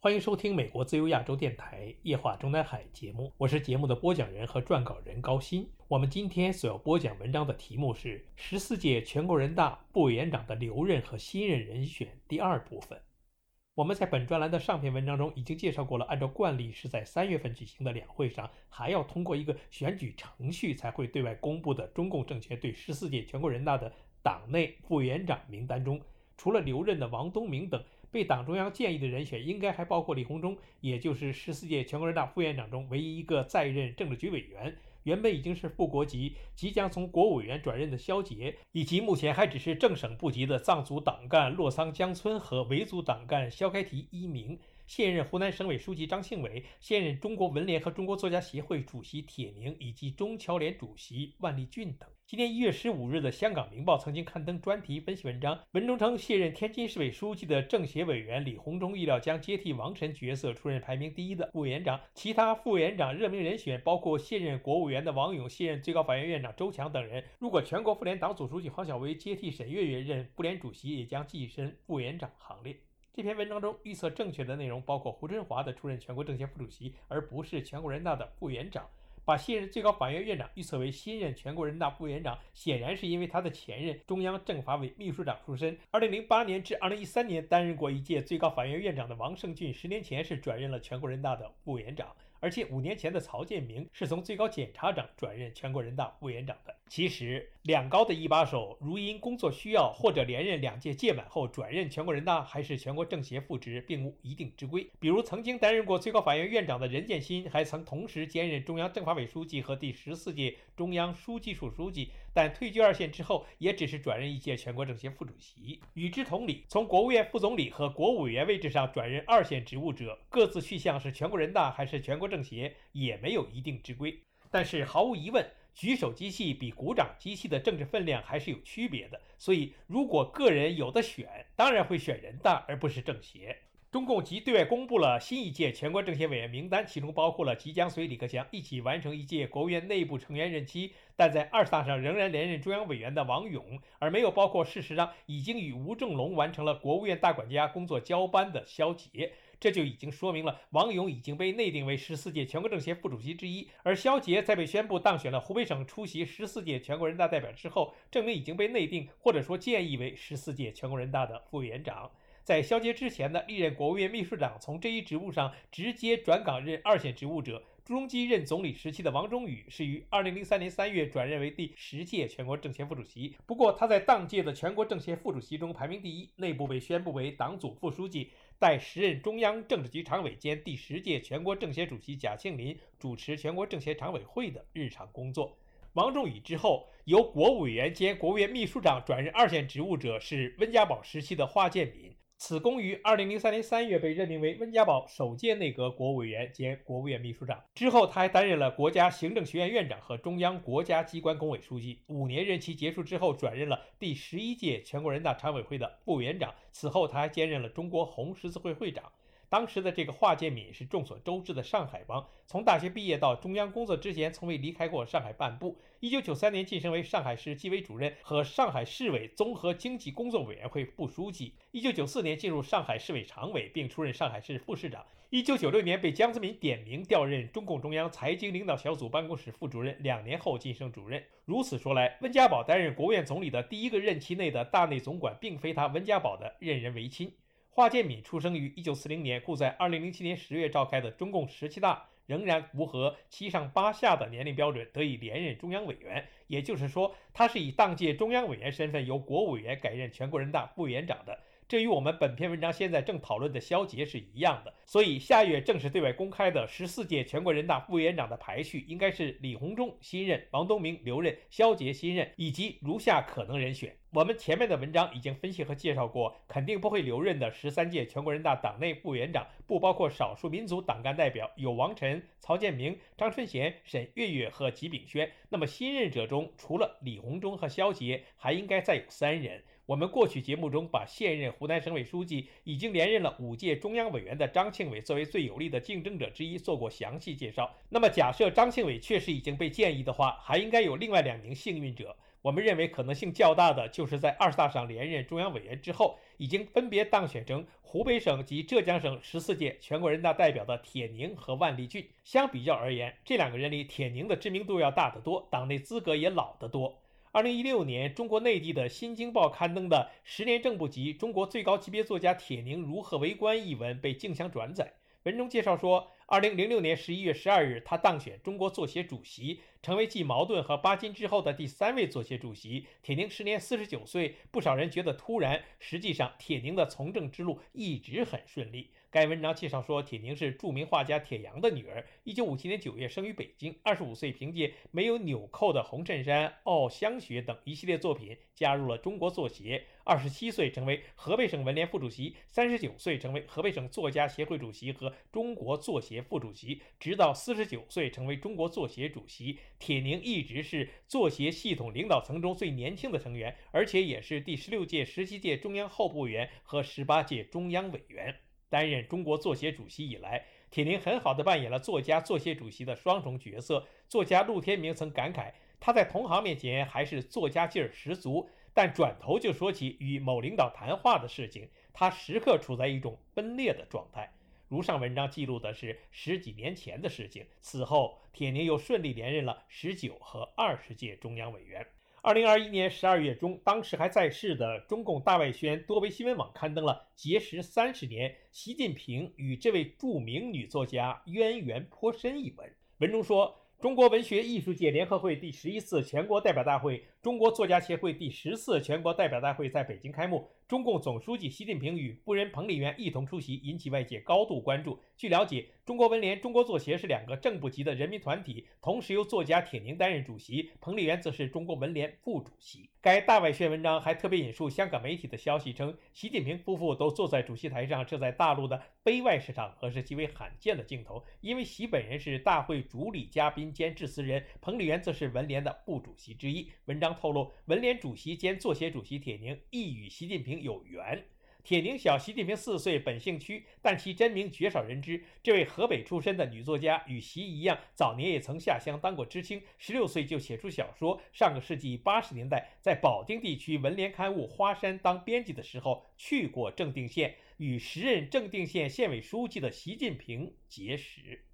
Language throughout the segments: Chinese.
欢迎收听美国自由亚洲电台《夜话中南海》节目，我是节目的播讲人和撰稿人高鑫。我们今天所要播讲文章的题目是十四届全国人大副委员长的留任和新任人选第二部分。我们在本专栏的上篇文章中已经介绍过了，按照惯例是在三月份举行的两会上，还要通过一个选举程序才会对外公布的中共政权对十四届全国人大的党内副委员长名单中，除了留任的王东明等。被党中央建议的人选应该还包括李鸿忠，也就是十四届全国人大副院长中唯一一个在任政治局委员，原本已经是副国级，即将从国务委员转任的肖捷，以及目前还只是正省部级的藏族党干洛桑江村和维族党干肖开提一名。现任湖南省委书记张庆伟，现任中国文联和中国作家协会主席铁凝，以及中侨联主席万立俊等。今年一月十五日的《香港明报》曾经刊登专题分析文章，文中称，卸任天津市委书记的政协委员李鸿忠预料将接替王晨角色出任排名第一的副委员长。其他副委员长热门人选包括现任国务员的王勇、卸任最高法院院长周强等人。如果全国妇联党组书记黄晓薇接替沈月月任妇联主席，也将跻身副委员长行列。这篇文章中预测正确的内容包括胡春华的出任全国政协副主席，而不是全国人大的副委员长；把现任最高法院院长预测为新任全国人大副委员长，显然是因为他的前任中央政法委秘书长出身二零零八年至二零一三年担任过一届最高法院院长的王胜俊，十年前是转任了全国人大的副委员长。而且五年前的曹建明是从最高检察长转任全国人大副委员长的。其实，两高的一把手，如因工作需要或者连任两届届满后转任全国人大还是全国政协副职，并无一定之规。比如，曾经担任过最高法院院长的任建新，还曾同时兼任中央政法委书记和第十四届中央书记处书记。但退居二线之后，也只是转任一届全国政协副主席。与之同理，从国务院副总理和国务委员位置上转任二线职务者，各自去向是全国人大还是全国政协，也没有一定之规。但是毫无疑问，举手机器比鼓掌机器的政治分量还是有区别的。所以，如果个人有的选，当然会选人大，而不是政协。中共即对外公布了新一届全国政协委员名单，其中包括了即将随李克强一起完成一届国务院内部成员任期，但在二十大上仍然连任中央委员的王勇，而没有包括事实上已经与吴正龙完成了国务院大管家工作交班的肖捷。这就已经说明了王勇已经被内定为十四届全国政协副主席之一，而肖捷在被宣布当选了湖北省出席十四届全国人大代表之后，证明已经被内定或者说建议为十四届全国人大的副委员长。在肖捷之前的历任国务院秘书长，从这一职务上直接转岗任二线职务者，朱镕基任总理时期的王忠宇是于二零零三年三月转任为第十届全国政协副主席。不过他在当届的全国政协副主席中排名第一，内部被宣布为党组副书记，在时任中央政治局常委兼第十届全国政协主席贾庆林主持全国政协常委会的日常工作。王仲宇之后，由国务委员兼国务院秘书长转任二线职务者是温家宝时期的华建民。此公于二零零三年三月被任命为温家宝首届内阁国务委员兼国务院秘书长，之后他还担任了国家行政学院院长和中央国家机关工委书记。五年任期结束之后，转任了第十一届全国人大常委会的副委员长。此后他还兼任了中国红十字会会长。当时的这个华建敏是众所周知的上海帮，从大学毕业到中央工作之前，从未离开过上海半步。一九九三年晋升为上海市纪委主任和上海市委综合经济工作委员会副书记。一九九四年进入上海市委常委，并出任上海市副市长。一九九六年被江泽民点名调任中共中央财经领导小组办公室副主任，两年后晋升主任。如此说来，温家宝担任国务院总理的第一个任期内的大内总管，并非他温家宝的任人唯亲。华建敏出生于一九四零年，故在二零零七年十月召开的中共十七大仍然符合七上八下的年龄标准，得以连任中央委员。也就是说，他是以当届中央委员身份由国务委员改任全国人大副委员长的。这与我们本篇文章现在正讨论的肖捷是一样的。所以下月正式对外公开的十四届全国人大副委员长的排序，应该是李鸿忠新任、王东明留任、肖捷新任，以及如下可能人选。我们前面的文章已经分析和介绍过，肯定不会留任的十三届全国人大党内副委员长，不包括少数民族党干代表，有王晨、曹建明、张春贤、沈月月和吉炳轩。那么新任者中，除了李鸿忠和肖捷，还应该再有三人。我们过去节目中把现任湖南省委书记、已经连任了五届中央委员的张庆伟作为最有力的竞争者之一做过详细介绍。那么假设张庆伟确实已经被建议的话，还应该有另外两名幸运者。我们认为可能性较大的就是在二十大上连任中央委员之后，已经分别当选成湖北省及浙江省十四届全国人大代表的铁凝和万立俊。相比较而言，这两个人里，铁凝的知名度要大得多，党内资格也老得多。二零一六年，中国内地的《新京报》刊登的十年正部级《中国最高级别作家铁凝如何为官》一文被竞相转载。文中介绍说，二零零六年十一月十二日，他当选中国作协主席，成为继茅盾和巴金之后的第三位作协主席。铁凝时年四十九岁，不少人觉得突然，实际上铁凝的从政之路一直很顺利。该文章介绍说，铁凝是著名画家铁阳的女儿。一九五七年九月生于北京，二十五岁凭借没有纽扣的红衬衫、傲香雪等一系列作品加入了中国作协。二十七岁成为河北省文联副主席，三十九岁成为河北省作家协会主席和中国作协副主席，直到四十九岁成为中国作协主席。铁凝一直是作协系统领导层中最年轻的成员，而且也是第十六届、十七届中央候补委员和十八届中央委员。担任中国作协主席以来，铁凝很好地扮演了作家、作协主席的双重角色。作家陆天明曾感慨，他在同行面前还是作家劲儿十足，但转头就说起与某领导谈话的事情，他时刻处在一种分裂的状态。如上文章记录的是十几年前的事情。此后，铁凝又顺利连任了十九和二十届中央委员。二零二一年十二月中，当时还在世的中共大外宣多维新闻网刊登了《结识三十年，习近平与这位著名女作家渊源颇深》一文，文中说。中国文学艺术界联合会第十一次全国代表大会、中国作家协会第十次全国代表大会在北京开幕，中共总书记习近平与夫人彭丽媛一同出席，引起外界高度关注。据了解，中国文联、中国作协是两个正部级的人民团体，同时由作家铁凝担任主席，彭丽媛则是中国文联副主席。该大外宣文章还特别引述香港媒体的消息称，习近平夫妇都坐在主席台上，这在大陆的碑外市场合是极为罕见的镜头，因为习本人是大会主礼嘉宾。兼致辞人彭丽媛则是文联的副主席之一。文章透露，文联主席兼作协主席铁凝亦与习近平有缘。铁凝小习近平四岁，本姓屈，但其真名绝少人知。这位河北出身的女作家与习一样，早年也曾下乡当过知青，十六岁就写出小说。上个世纪八十年代，在保定地区文联刊物《花山》当编辑的时候，去过正定县，与时任正定县县委书记的习近平结识。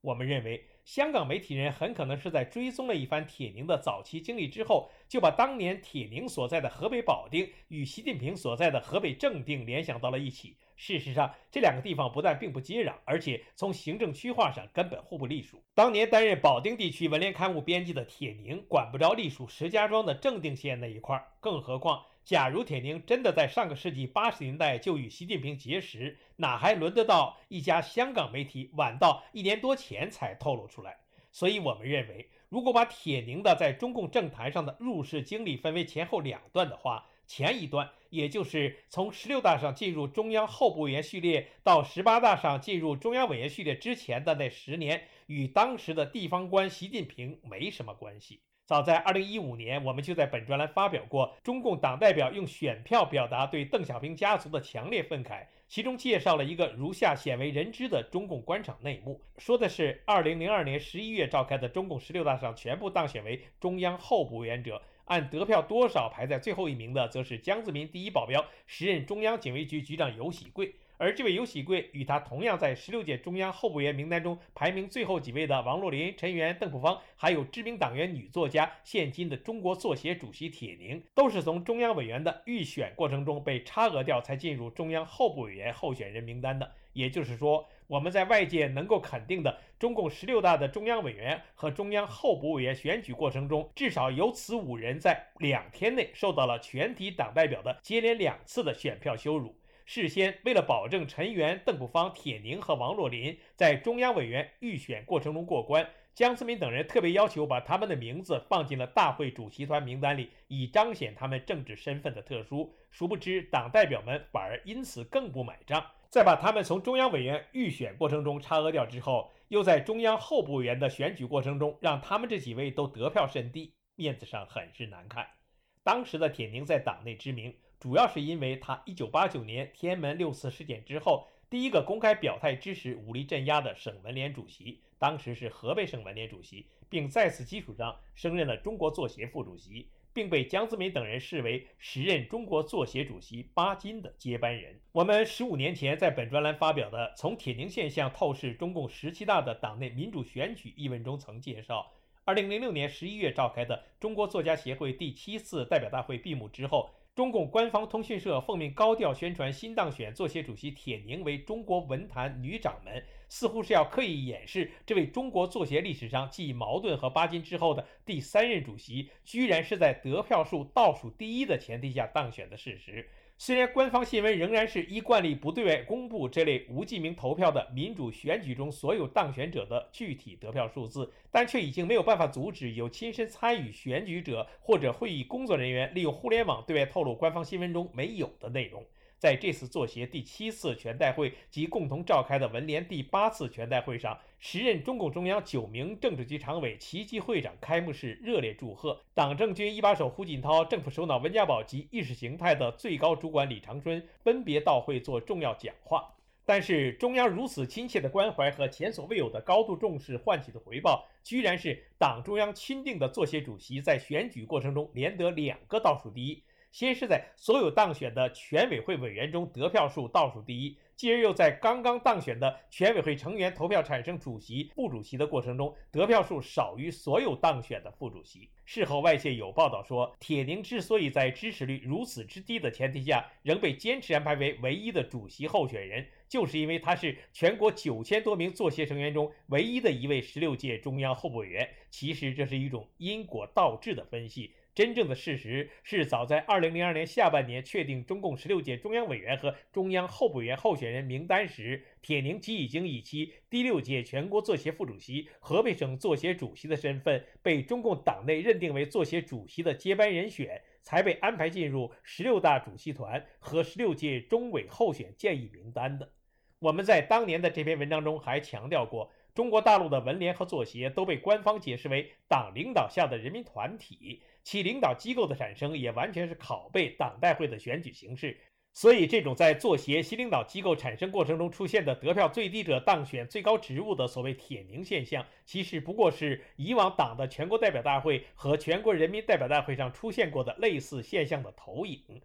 我们认为。香港媒体人很可能是在追踪了一番铁凝的早期经历之后，就把当年铁凝所在的河北保定与习近平所在的河北正定联想到了一起。事实上，这两个地方不但并不接壤，而且从行政区划上根本互不隶属。当年担任保定地区文联刊物编辑的铁凝，管不着隶属石家庄的正定县那一块儿，更何况。假如铁凝真的在上个世纪八十年代就与习近平结识，哪还轮得到一家香港媒体晚到一年多前才透露出来？所以，我们认为，如果把铁凝的在中共政坛上的入世经历分为前后两段的话，前一段，也就是从十六大上进入中央候补委员序列到十八大上进入中央委员序列之前的那十年，与当时的地方官习近平没什么关系。早在二零一五年，我们就在本专栏发表过中共党代表用选票表达对邓小平家族的强烈愤慨，其中介绍了一个如下鲜为人知的中共官场内幕，说的是二零零二年十一月召开的中共十六大上全部当选为中央候补委员者，按得票多少排在最后一名的，则是江泽民第一保镖，时任中央警卫局局长尤喜贵。而这位尤喜贵与他同样在十六届中央候补委员名单中排名最后几位的王若林、陈元、邓朴方，还有知名党员女作家、现今的中国作协主席铁凝，都是从中央委员的预选过程中被差额掉才进入中央候补委员候选人名单的。也就是说，我们在外界能够肯定的中共十六大的中央委员和中央候补委员选举过程中，至少有此五人在两天内受到了全体党代表的接连两次的选票羞辱。事先为了保证陈元、邓普方、铁凝和王若琳在中央委员预选过程中过关，江泽民等人特别要求把他们的名字放进了大会主席团名单里，以彰显他们政治身份的特殊。殊不知，党代表们反而因此更不买账。在把他们从中央委员预选过程中差额掉之后，又在中央候补委员的选举过程中让他们这几位都得票甚低，面子上很是难看。当时的铁凝在党内知名。主要是因为他1989年天安门六四事件之后，第一个公开表态支持武力镇压的省文联主席，当时是河北省文联主席，并在此基础上升任了中国作协副主席，并被江泽民等人视为时任中国作协主席巴金的接班人。我们十五年前在本专栏发表的《从铁凝现象透视中共十七大的党内民主选举》一文中曾介绍，2006年11月召开的中国作家协会第七次代表大会闭幕之后。中共官方通讯社奉命高调宣传新当选作协主席铁凝为中国文坛女掌门，似乎是要刻意掩饰这位中国作协历史上继茅盾和巴金之后的第三任主席，居然是在得票数倒数第一的前提下当选的事实。虽然官方新闻仍然是依惯例不对外公布这类无记名投票的民主选举中所有当选者的具体得票数字，但却已经没有办法阻止有亲身参与选举者或者会议工作人员利用互联网对外透露官方新闻中没有的内容。在这次作协第七次全代会及共同召开的文联第八次全代会上，时任中共中央九名政治局常委齐集会长开幕式热烈祝贺，党政军一把手胡锦涛、政府首脑温家宝及意识形态的最高主管李长春分别到会做重要讲话。但是，中央如此亲切的关怀和前所未有的高度重视唤起的回报，居然是党中央钦定的作协主席在选举过程中连得两个倒数第一。先是在所有当选的全委会委员中得票数倒数第一，继而又在刚刚当选的全委会成员投票产生主席、副主席的过程中得票数少于所有当选的副主席。事后外界有报道说，铁凝之所以在支持率如此之低的前提下仍被坚持安排为唯一的主席候选人，就是因为他是全国九千多名作协成员中唯一的一位十六届中央候补委员。其实这是一种因果倒置的分析。真正的事实是，早在2002年下半年确定中共十六届中央委员和中央候补委员候选人名单时，铁凝即已经以其第六届全国作协副主席、河北省作协主席的身份，被中共党内认定为作协主席的接班人选，才被安排进入十六大主席团和十六届中委候选建议名单的。我们在当年的这篇文章中还强调过。中国大陆的文联和作协都被官方解释为党领导下的人民团体，其领导机构的产生也完全是拷贝党代会的选举形式。所以，这种在作协新领导机构产生过程中出现的得票最低者当选最高职务的所谓“铁凝现象”，其实不过是以往党的全国代表大会和全国人民代表大会上出现过的类似现象的投影。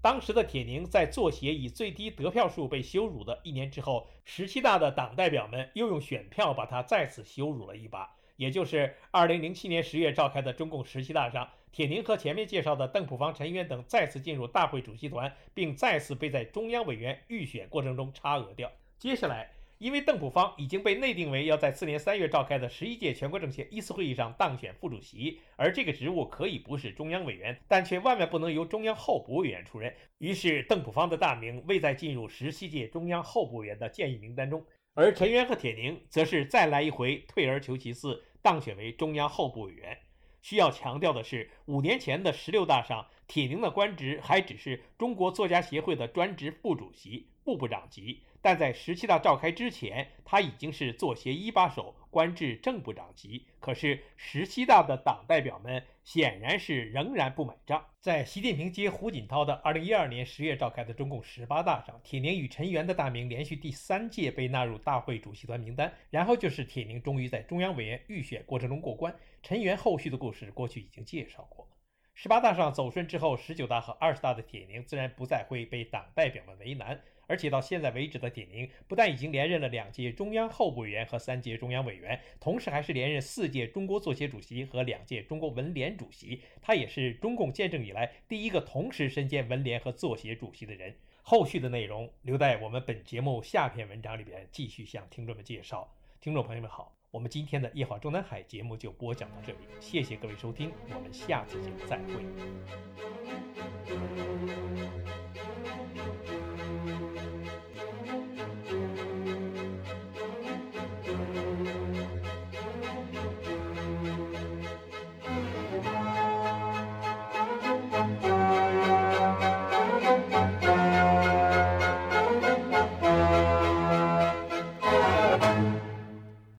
当时的铁凝在作协以最低得票数被羞辱的一年之后，十七大的党代表们又用选票把他再次羞辱了一把。也就是二零零七年十月召开的中共十七大上，铁凝和前面介绍的邓普方、陈元等再次进入大会主席团，并再次被在中央委员预选过程中差额掉。接下来。因为邓普方已经被内定为要在次年三月召开的十一届全国政协一次会议上当选副主席，而这个职务可以不是中央委员，但却万万不能由中央候补委员出任。于是，邓普方的大名未再进入十七届中央候补委员的建议名单中，而陈元和铁凝则是再来一回退而求其次，当选为中央候补委员。需要强调的是，五年前的十六大上，铁凝的官职还只是中国作家协会的专职副主席、部部长级。但在十七大召开之前，他已经是作协一把手，官至正部长级。可是十七大的党代表们显然是仍然不买账。在习近平接胡锦涛的二零一二年十月召开的中共十八大上，铁凝与陈元的大名连续第三届被纳入大会主席团名单。然后就是铁凝终于在中央委员预选过程中过关。陈元后续的故事过去已经介绍过。十八大上走顺之后，十九大和二十大的铁凝自然不再会被党代表们为难。而且到现在为止的铁凝，不但已经连任了两届中央候补委员和三届中央委员，同时还是连任四届中国作协主席和两届中国文联主席。他也是中共建政以来第一个同时身兼文联和作协主席的人。后续的内容留在我们本节目下篇文章里边继续向听众们介绍。听众朋友们好，我们今天的夜话中南海节目就播讲到这里，谢谢各位收听，我们下次节目再会。